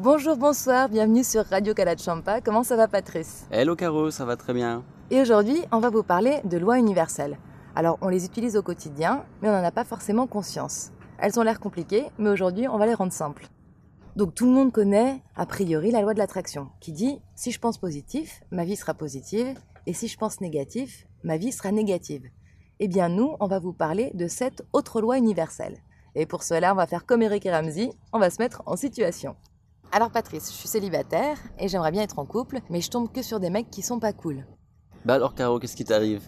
Bonjour, bonsoir, bienvenue sur Radio Champa. Comment ça va Patrice? Hello Caro, ça va très bien. Et aujourd'hui, on va vous parler de lois universelles. Alors, on les utilise au quotidien, mais on n'en a pas forcément conscience. Elles ont l'air compliquées, mais aujourd'hui, on va les rendre simples. Donc tout le monde connaît, a priori, la loi de l'attraction, qui dit si je pense positif, ma vie sera positive, et si je pense négatif, ma vie sera négative. Eh bien nous, on va vous parler de cette autre loi universelle. Et pour cela, on va faire comme Eric et Ramsey, on va se mettre en situation. Alors Patrice, je suis célibataire et j'aimerais bien être en couple, mais je tombe que sur des mecs qui sont pas cool. Bah alors Caro, qu'est-ce qui t'arrive?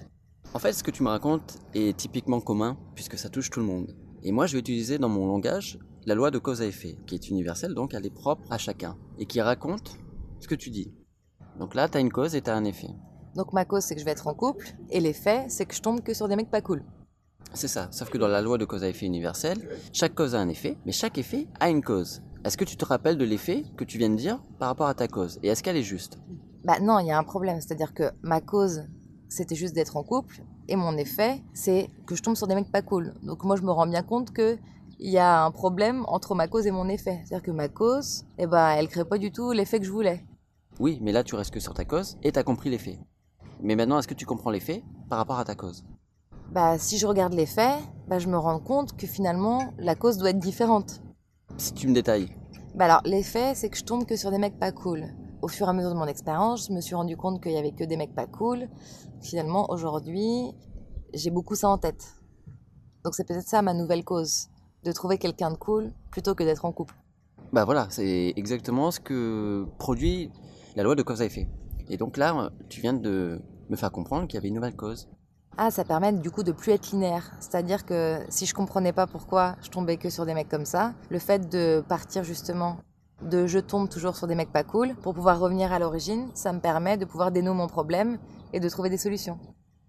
En fait, ce que tu me racontes est typiquement commun puisque ça touche tout le monde. Et moi, je vais utiliser dans mon langage la loi de cause à effet, qui est universelle, donc elle est propre à chacun, et qui raconte ce que tu dis. Donc là, tu as une cause et tu as un effet. Donc ma cause, c'est que je vais être en couple, et l'effet, c'est que je tombe que sur des mecs pas cool. C'est ça, sauf que dans la loi de cause à effet universelle, chaque cause a un effet, mais chaque effet a une cause. Est-ce que tu te rappelles de l'effet que tu viens de dire par rapport à ta cause? Et est-ce qu'elle est juste? Bah non, il y a un problème. C'est-à-dire que ma cause, c'était juste d'être en couple. Et mon effet, c'est que je tombe sur des mecs pas cool. Donc moi, je me rends bien compte que il y a un problème entre ma cause et mon effet. C'est-à-dire que ma cause, eh ben, elle crée pas du tout l'effet que je voulais. Oui, mais là, tu restes que sur ta cause et tu as compris l'effet. Mais maintenant, est-ce que tu comprends l'effet par rapport à ta cause? Bah, si je regarde l'effet, bah, je me rends compte que finalement, la cause doit être différente. Si tu me détailles. Bah alors, l'effet, c'est que je tombe que sur des mecs pas cool. Au fur et à mesure de mon expérience, je me suis rendu compte qu'il y avait que des mecs pas cool. Finalement, aujourd'hui, j'ai beaucoup ça en tête. Donc c'est peut-être ça ma nouvelle cause, de trouver quelqu'un de cool plutôt que d'être en couple. Bah voilà, c'est exactement ce que produit la loi de cause à effet. Et donc là, tu viens de me faire comprendre qu'il y avait une nouvelle cause. Ah, ça permet du coup de plus être linéaire. C'est-à-dire que si je comprenais pas pourquoi je tombais que sur des mecs comme ça, le fait de partir justement de je tombe toujours sur des mecs pas cool pour pouvoir revenir à l'origine, ça me permet de pouvoir dénouer mon problème et de trouver des solutions.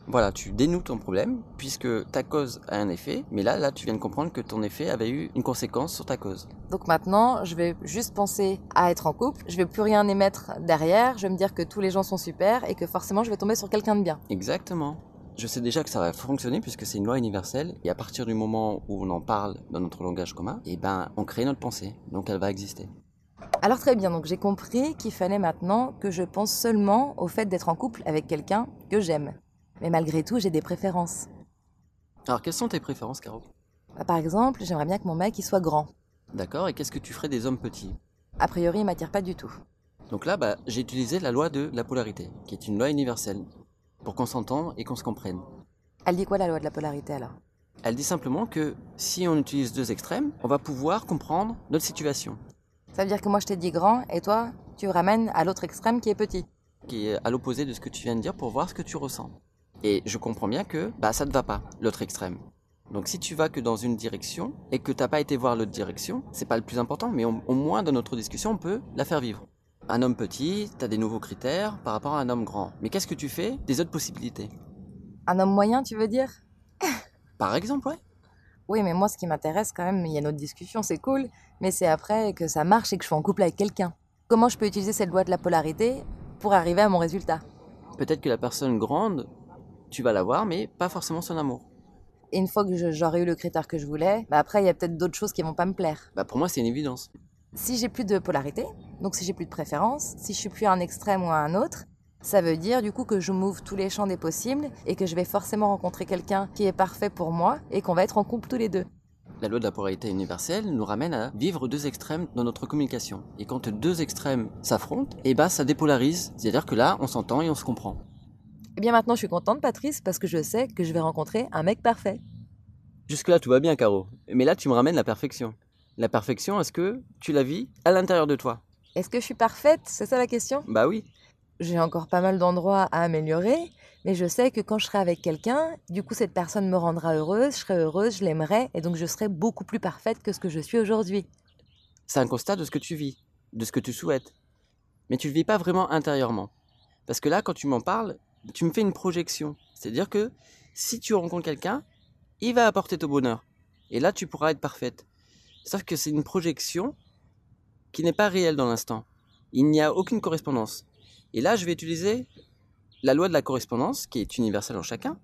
Voilà, tu dénoues ton problème puisque ta cause a un effet, mais là, là, tu viens de comprendre que ton effet avait eu une conséquence sur ta cause. Donc maintenant, je vais juste penser à être en couple, je vais plus rien émettre derrière, je vais me dire que tous les gens sont super et que forcément je vais tomber sur quelqu'un de bien. Exactement. Je sais déjà que ça va fonctionner puisque c'est une loi universelle et à partir du moment où on en parle dans notre langage commun, eh ben, on crée notre pensée, donc elle va exister. Alors très bien, donc j'ai compris qu'il fallait maintenant que je pense seulement au fait d'être en couple avec quelqu'un que j'aime. Mais malgré tout, j'ai des préférences. Alors quelles sont tes préférences, Caro? Bah, Par exemple, j'aimerais bien que mon mec il soit grand. D'accord, et qu'est-ce que tu ferais des hommes petits? A priori, il m'attire pas du tout. Donc là, bah, j'ai utilisé la loi de la polarité, qui est une loi universelle pour qu'on s'entende et qu'on se comprenne. Elle dit quoi la loi de la polarité alors? Elle dit simplement que si on utilise deux extrêmes, on va pouvoir comprendre notre situation. Ça veut dire que moi je t'ai dit grand et toi tu ramènes à l'autre extrême qui est petit. Qui est à l'opposé de ce que tu viens de dire pour voir ce que tu ressens. Et je comprends bien que bah ça ne va pas, l'autre extrême. Donc si tu vas que dans une direction et que t'as pas été voir l'autre direction, c'est pas le plus important, mais au, au moins dans notre discussion on peut la faire vivre. Un homme petit, tu as des nouveaux critères par rapport à un homme grand. Mais qu'est-ce que tu fais des autres possibilités? Un homme moyen, tu veux dire? Par exemple, ouais. Oui, mais moi, ce qui m'intéresse quand même, il y a notre discussion, c'est cool, mais c'est après que ça marche et que je suis en couple avec quelqu'un. Comment je peux utiliser cette loi de la polarité pour arriver à mon résultat? Peut-être que la personne grande, tu vas la voir, mais pas forcément son amour. Et une fois que j'aurai eu le critère que je voulais, bah après, il y a peut-être d'autres choses qui vont pas me plaire. Bah pour moi, c'est une évidence. Si j'ai plus de polarité, donc si j'ai plus de préférence, si je suis plus à un extrême ou à un autre, ça veut dire du coup que je m'ouvre tous les champs des possibles et que je vais forcément rencontrer quelqu'un qui est parfait pour moi et qu'on va être en couple tous les deux. La loi de la polarité universelle nous ramène à vivre deux extrêmes dans notre communication. Et quand deux extrêmes s'affrontent, et eh ben ça dépolarise. C'est-à-dire que là, on s'entend et on se comprend. Eh bien maintenant, je suis contente, Patrice, parce que je sais que je vais rencontrer un mec parfait. Jusque-là, tout va bien, Caro. Mais là, tu me ramènes la perfection. La perfection, est-ce que tu la vis à l'intérieur de toi? Est-ce que je suis parfaite? C'est ça la question? Bah oui. J'ai encore pas mal d'endroits à améliorer, mais je sais que quand je serai avec quelqu'un, du coup cette personne me rendra heureuse, je serai heureuse, je l'aimerai, et donc je serai beaucoup plus parfaite que ce que je suis aujourd'hui. C'est un constat de ce que tu vis, de ce que tu souhaites. Mais tu ne le vis pas vraiment intérieurement. Parce que là, quand tu m'en parles, tu me fais une projection. C'est-à-dire que si tu rencontres quelqu'un, il va apporter ton bonheur. Et là, tu pourras être parfaite. Sauf que c'est une projection qui n'est pas réelle dans l'instant. Il n'y a aucune correspondance. Et là, je vais utiliser la loi de la correspondance, qui est universelle en chacun.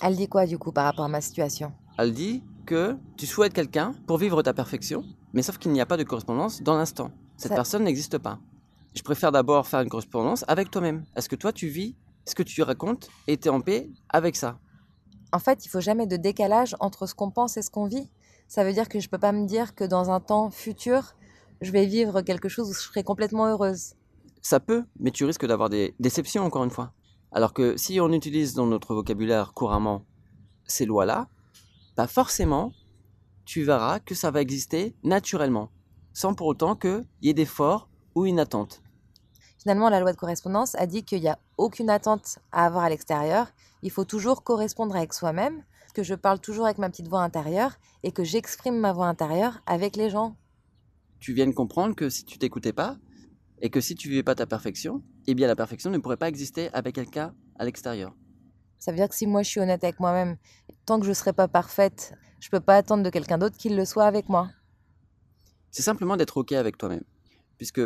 Elle dit quoi du coup par rapport à ma situation? Elle dit que tu souhaites quelqu'un pour vivre ta perfection, mais sauf qu'il n'y a pas de correspondance dans l'instant. Cette Ça- personne n'existe pas. Je préfère d'abord faire une correspondance avec toi-même. Est-ce que toi, tu vis ce que tu racontes et tu es en paix avec ça? En fait, il faut jamais de décalage entre ce qu'on pense et ce qu'on vit. Ça veut dire que je peux pas me dire que dans un temps futur, je vais vivre quelque chose où je serai complètement heureuse. Ça peut, mais tu risques d'avoir des déceptions encore une fois. Alors que si on utilise dans notre vocabulaire couramment ces lois-là, bah forcément, tu verras que ça va exister naturellement, sans pour autant qu'il y ait d'efforts ou une attente. Finalement, la loi de correspondance a dit qu'il n'y a aucune attente à avoir à l'extérieur. Il faut toujours correspondre avec soi-même, que je parle toujours avec ma petite voix intérieure et que j'exprime ma voix intérieure avec les gens. Tu viens de comprendre que si tu t'écoutais pas, et que si tu vivais pas ta perfection, eh bien la perfection ne pourrait pas exister avec quelqu'un à l'extérieur. Ça veut dire que si moi je suis honnête avec moi-même, tant que je ne serai pas parfaite, je peux pas attendre de quelqu'un d'autre qu'il le soit avec moi. C'est simplement d'être OK avec toi-même. Puisque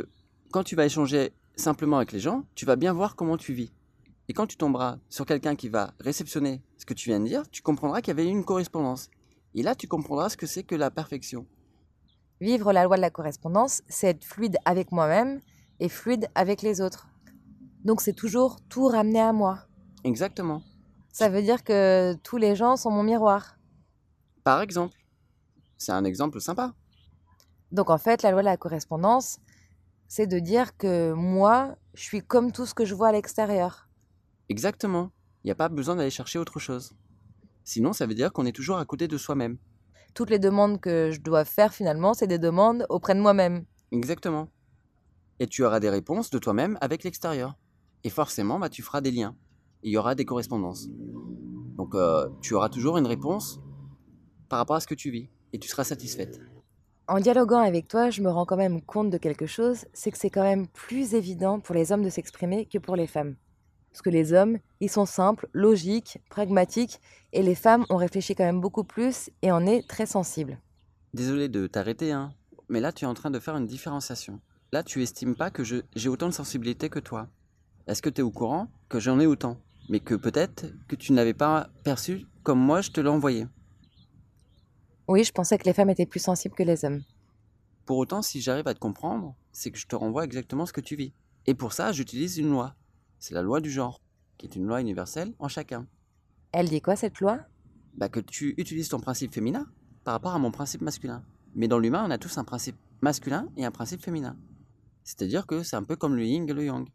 quand tu vas échanger simplement avec les gens, tu vas bien voir comment tu vis. Et quand tu tomberas sur quelqu'un qui va réceptionner ce que tu viens de dire, tu comprendras qu'il y avait une correspondance. Et là, tu comprendras ce que c'est que la perfection. Vivre la loi de la correspondance, c'est être fluide avec moi-même et fluide avec les autres. Donc c'est toujours tout ramener à moi. Exactement. Ça veut dire que tous les gens sont mon miroir. Par exemple. C'est un exemple sympa. Donc en fait, la loi de la correspondance, c'est de dire que moi, je suis comme tout ce que je vois à l'extérieur. Exactement. Il n'y a pas besoin d'aller chercher autre chose. Sinon, ça veut dire qu'on est toujours à côté de soi-même. Toutes les demandes que je dois faire finalement, c'est des demandes auprès de moi-même. Exactement. Et tu auras des réponses de toi-même avec l'extérieur. Et forcément, bah, tu feras des liens. Et il y aura des correspondances. Donc, euh, tu auras toujours une réponse par rapport à ce que tu vis. Et tu seras satisfaite. En dialoguant avec toi, je me rends quand même compte de quelque chose, c'est que c'est quand même plus évident pour les hommes de s'exprimer que pour les femmes. Parce que les hommes, ils sont simples, logiques, pragmatiques, et les femmes, on réfléchit quand même beaucoup plus et on est très sensible. Désolé de t'arrêter, hein. Mais là, tu es en train de faire une différenciation. Là, tu estimes pas que j'ai autant de sensibilité que toi. Est-ce que tu es au courant que j'en ai autant Mais que peut-être que tu n'avais pas perçu comme moi je te l'ai envoyé? Oui, je pensais que les femmes étaient plus sensibles que les hommes. Pour autant, si j'arrive à te comprendre, c'est que je te renvoie exactement ce que tu vis. Et pour ça, j'utilise une loi. C'est la loi du genre, qui est une loi universelle en chacun. Elle dit quoi cette loi? Bah que tu utilises ton principe féminin par rapport à mon principe masculin. Mais dans l'humain, on a tous un principe masculin et un principe féminin. C'est-à-dire que c'est un peu comme le yin et le yang.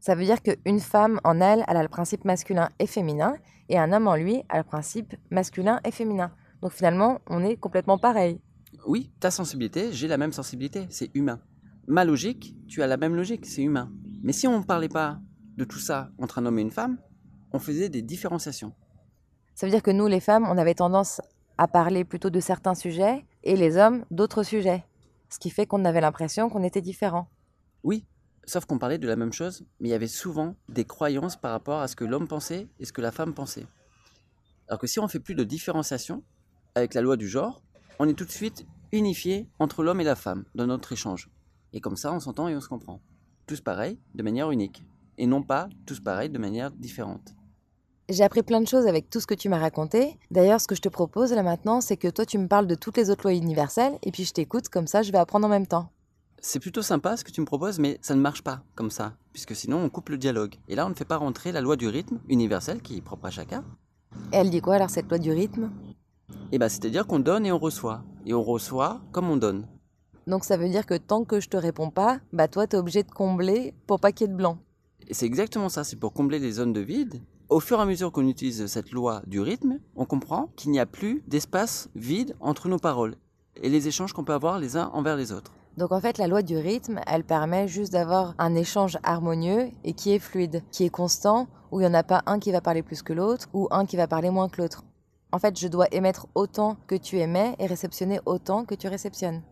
Ça veut dire qu'une femme en elle, elle a le principe masculin et féminin, et un homme en lui a le principe masculin et féminin. Donc finalement, on est complètement pareil. Oui, ta sensibilité, j'ai la même sensibilité, c'est humain. Ma logique, tu as la même logique, c'est humain. Mais si on ne parlait pas de tout ça entre un homme et une femme, on faisait des différenciations. Ça veut dire que nous, les femmes, on avait tendance à parler plutôt de certains sujets, et les hommes d'autres sujets. Ce qui fait qu'on avait l'impression qu'on était différents. Oui, sauf qu'on parlait de la même chose, mais il y avait souvent des croyances par rapport à ce que l'homme pensait et ce que la femme pensait. Alors que si on fait plus de différenciation, avec la loi du genre, on est tout de suite unifié entre l'homme et la femme dans notre échange. Et comme ça, on s'entend et on se comprend. Tous pareils, de manière unique. Et non pas tous pareils de manière différente. J'ai appris plein de choses avec tout ce que tu m'as raconté. D'ailleurs, ce que je te propose là maintenant, c'est que toi, tu me parles de toutes les autres lois universelles, et puis je t'écoute, comme ça, je vais apprendre en même temps. C'est plutôt sympa ce que tu me proposes, mais ça ne marche pas comme ça, puisque sinon on coupe le dialogue. Et là, on ne fait pas rentrer la loi du rythme universel qui est propre à chacun. Et elle dit quoi alors, cette loi du rythme? Et bah, c'est-à-dire qu'on donne et on reçoit. Et on reçoit comme on donne. Donc ça veut dire que tant que je te réponds pas, bah toi, t'es obligé de combler pour pas qu'il y ait de blanc. Et c'est exactement ça, c'est pour combler les zones de vide. Au fur et à mesure qu'on utilise cette loi du rythme, on comprend qu'il n'y a plus d'espace vide entre nos paroles et les échanges qu'on peut avoir les uns envers les autres. Donc en fait, la loi du rythme, elle permet juste d'avoir un échange harmonieux et qui est fluide, qui est constant, où il n'y en a pas un qui va parler plus que l'autre ou un qui va parler moins que l'autre. En fait, je dois émettre autant que tu émets et réceptionner autant que tu réceptionnes.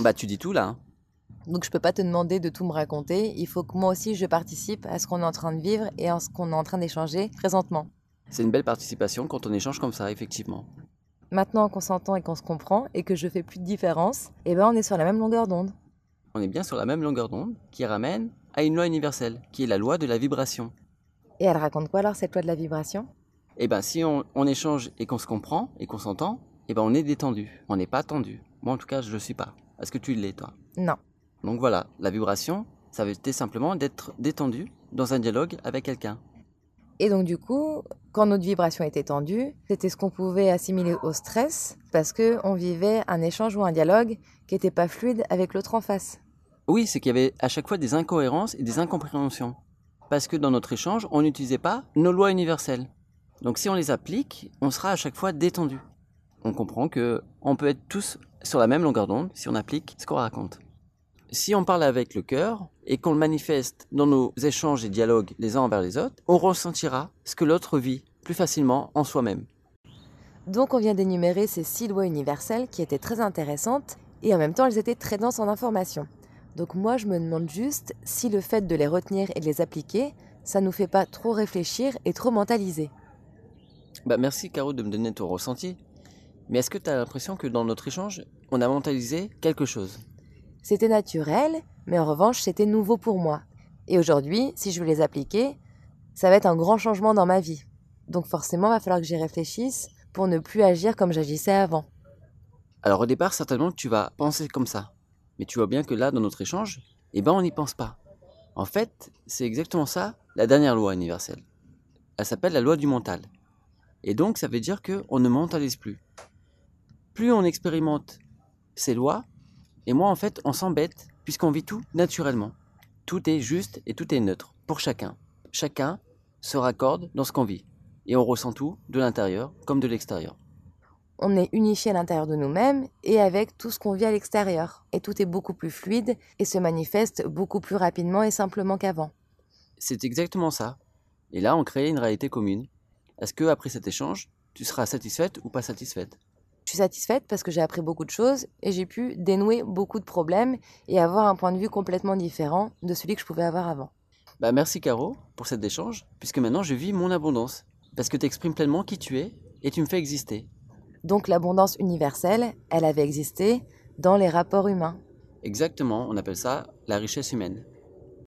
Bah tu dis tout là. hein. Donc je peux pas te demander de tout me raconter, il faut que moi aussi je participe à ce qu'on est en train de vivre et à ce qu'on est en train d'échanger présentement. C'est une belle participation quand on échange comme ça, effectivement. Maintenant qu'on s'entend et qu'on se comprend et que je fais plus de différence, eh ben on est sur la même longueur d'onde. On est bien sur la même longueur d'onde qui ramène à une loi universelle, qui est la loi de la vibration. Et elle raconte quoi alors cette loi de la vibration? Et ben si on, on échange et qu'on se comprend et qu'on s'entend, et ben on est détendu. On n'est pas tendu. Moi en tout cas je le suis pas. Est-ce que tu l'es toi? Non. Donc voilà, la vibration, ça veut dire simplement d'être détendu dans un dialogue avec quelqu'un. Et donc du coup, quand notre vibration était tendue, c'était ce qu'on pouvait assimiler au stress parce que on vivait un échange ou un dialogue qui n'était pas fluide avec l'autre en face. Oui, c'est qu'il y avait à chaque fois des incohérences et des incompréhensions. Parce que dans notre échange, on n'utilisait pas nos lois universelles. Donc si on les applique, on sera à chaque fois détendu. On comprend que on peut être tous sur la même longueur d'onde si on applique ce qu'on raconte. Si on parle avec le cœur et qu'on le manifeste dans nos échanges et dialogues les uns envers les autres, on ressentira ce que l'autre vit plus facilement en soi-même. Donc on vient d'énumérer ces six lois universelles qui étaient très intéressantes et en même temps elles étaient très denses en informations. Donc moi je me demande juste si le fait de les retenir et de les appliquer, ça nous fait pas trop réfléchir et trop mentaliser. Bah merci Caro de me donner ton ressenti. Mais est-ce que tu as l'impression que dans notre échange, on a mentalisé quelque chose? C'était naturel, mais en revanche c'était nouveau pour moi. Et aujourd'hui, si je veux les appliquer, ça va être un grand changement dans ma vie. Donc forcément, il va falloir que j'y réfléchisse pour ne plus agir comme j'agissais avant. Alors au départ, certainement, tu vas penser comme ça. Mais tu vois bien que là, dans notre échange, eh ben, on n'y pense pas. En fait, c'est exactement ça, la dernière loi universelle. Elle s'appelle la loi du mental. Et donc, ça veut dire qu'on ne mentalise plus. Plus on expérimente ces lois, et moins en fait, on s'embête, puisqu'on vit tout naturellement. Tout est juste et tout est neutre, pour chacun. Chacun se raccorde dans ce qu'on vit. Et on ressent tout, de l'intérieur comme de l'extérieur on est unifié à l'intérieur de nous-mêmes et avec tout ce qu'on vit à l'extérieur. Et tout est beaucoup plus fluide et se manifeste beaucoup plus rapidement et simplement qu'avant. C'est exactement ça. Et là, on crée une réalité commune. Est-ce que après cet échange, tu seras satisfaite ou pas satisfaite? Je suis satisfaite parce que j'ai appris beaucoup de choses et j'ai pu dénouer beaucoup de problèmes et avoir un point de vue complètement différent de celui que je pouvais avoir avant. Bah merci Caro pour cet échange, puisque maintenant je vis mon abondance. Parce que tu exprimes pleinement qui tu es et tu me fais exister. Donc l'abondance universelle, elle avait existé dans les rapports humains. Exactement, on appelle ça la richesse humaine.